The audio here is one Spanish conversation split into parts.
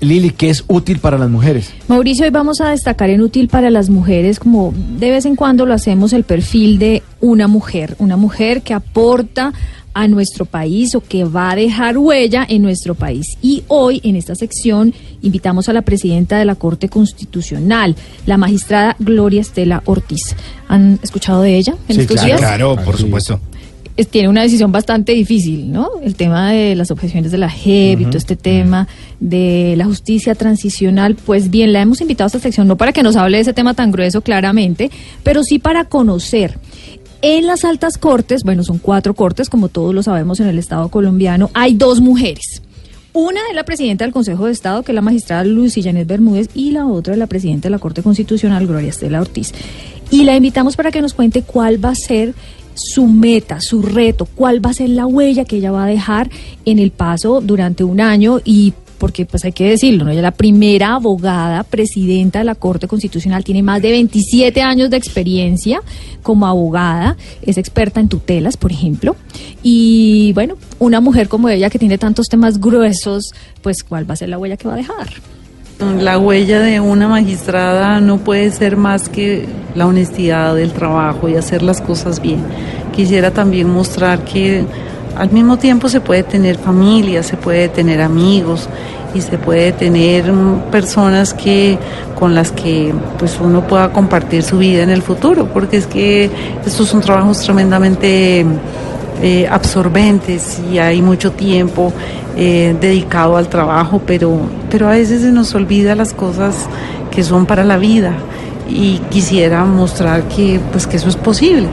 Lili, ¿qué es útil para las mujeres? Mauricio, hoy vamos a destacar en útil para las mujeres, como de vez en cuando lo hacemos, el perfil de una mujer. Una mujer que aporta a nuestro país o que va a dejar huella en nuestro país. Y hoy, en esta sección, invitamos a la presidenta de la Corte Constitucional, la magistrada Gloria Estela Ortiz. ¿Han escuchado de ella en Sí, estos claro, días? claro, por supuesto. Es- tiene una decisión bastante difícil, ¿no? El tema de las objeciones de la JEP y todo este tema de la justicia transicional, pues bien, la hemos invitado a esta sección no para que nos hable de ese tema tan grueso claramente, pero sí para conocer. En las altas cortes, bueno, son cuatro cortes, como todos lo sabemos en el Estado colombiano, hay dos mujeres. Una es la presidenta del Consejo de Estado, que es la magistrada Lucy Janet Bermúdez, y la otra es la presidenta de la Corte Constitucional, Gloria Estela Ortiz. Y la invitamos para que nos cuente cuál va a ser su meta, su reto, cuál va a ser la huella que ella va a dejar en el paso durante un año y porque pues hay que decirlo, ¿no? Ella es la primera abogada presidenta de la Corte Constitucional, tiene más de 27 años de experiencia como abogada, es experta en tutelas, por ejemplo, y bueno, una mujer como ella que tiene tantos temas gruesos, pues cuál va a ser la huella que va a dejar. La huella de una magistrada no puede ser más que la honestidad del trabajo y hacer las cosas bien. Quisiera también mostrar que al mismo tiempo se puede tener familia, se puede tener amigos y se puede tener mm, personas que con las que pues uno pueda compartir su vida en el futuro, porque es que estos son trabajos tremendamente eh, absorbentes y hay mucho tiempo eh, dedicado al trabajo, pero, pero a veces se nos olvida las cosas que son para la vida y quisiera mostrar que, pues, que eso es posible.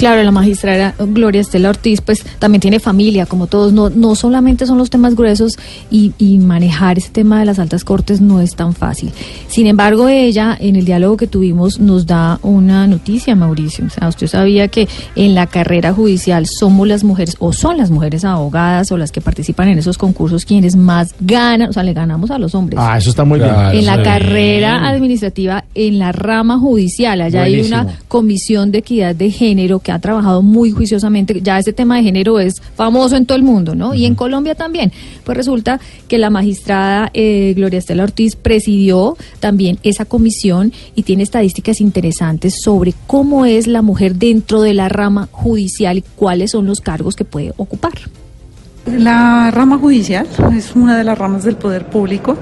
Claro, la magistrada Gloria Estela Ortiz, pues también tiene familia, como todos. No, no solamente son los temas gruesos y, y manejar ese tema de las altas cortes no es tan fácil. Sin embargo, ella, en el diálogo que tuvimos, nos da una noticia, Mauricio. O sea, usted sabía que en la carrera judicial somos las mujeres, o son las mujeres abogadas o las que participan en esos concursos quienes más ganan, o sea, le ganamos a los hombres Ah, eso está muy Claro. bien. en la sí. carrera administrativa, en la rama judicial. Allá hay una comisión de equidad de género que ha trabajado muy juiciosamente. Ya ese tema de género es famoso en todo el mundo, ¿no? Y en Colombia también. Pues resulta que la magistrada eh, Gloria Estela Ortiz presidió también esa comisión y tiene estadísticas interesantes sobre cómo es la mujer dentro de la rama judicial y cuáles son los cargos que puede ocupar. La rama judicial es una de las ramas del poder público.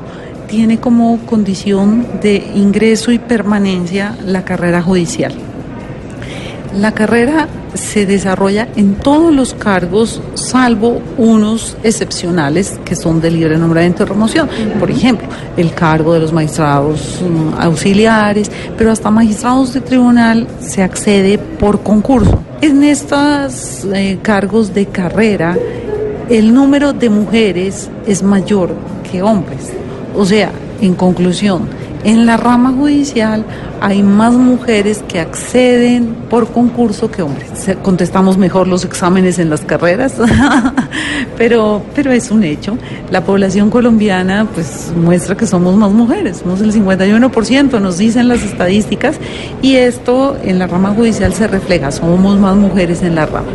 Tiene como condición de ingreso y permanencia la carrera judicial. La carrera se desarrolla en todos los cargos, salvo unos excepcionales que son de libre nombramiento y remoción. Por ejemplo, el cargo de los magistrados mm, auxiliares, pero hasta magistrados de tribunal se accede por concurso. En estos eh, cargos de carrera, el número de mujeres es mayor que hombres. O sea, en conclusión, en la rama judicial hay más mujeres que acceden por concurso que hombres. Contestamos mejor los exámenes en las carreras, pero, pero es un hecho. La población colombiana pues muestra que somos más mujeres, somos el 51%, nos dicen las estadísticas, y esto en la rama judicial se refleja, somos más mujeres en la rama.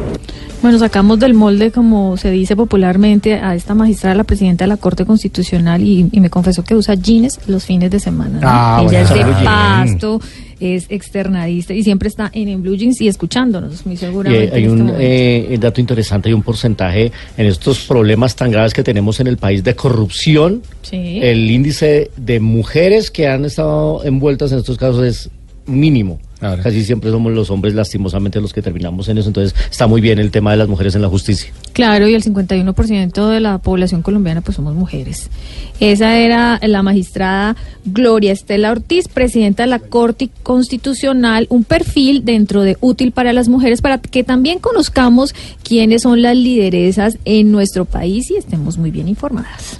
Bueno, sacamos del molde, como se dice popularmente, a esta magistrada, la presidenta de la Corte Constitucional, y, y me confesó que usa jeans los fines de semana. ¿no? Ah, Ella es de pasto, es externadista y siempre está en, en Blue Jeans y escuchándonos, muy seguramente. hay este un eh, dato interesante, hay un porcentaje en estos problemas tan graves que tenemos en el país de corrupción. Sí. El índice de mujeres que han estado envueltas en estos casos es mínimo. Claro. Casi siempre somos los hombres lastimosamente los que terminamos en eso. Entonces está muy bien el tema de las mujeres en la justicia. Claro, y el 51% de la población colombiana pues somos mujeres. Esa era la magistrada Gloria Estela Ortiz, presidenta de la Corte Constitucional, un perfil dentro de útil para las mujeres para que también conozcamos quiénes son las lideresas en nuestro país y estemos muy bien informadas.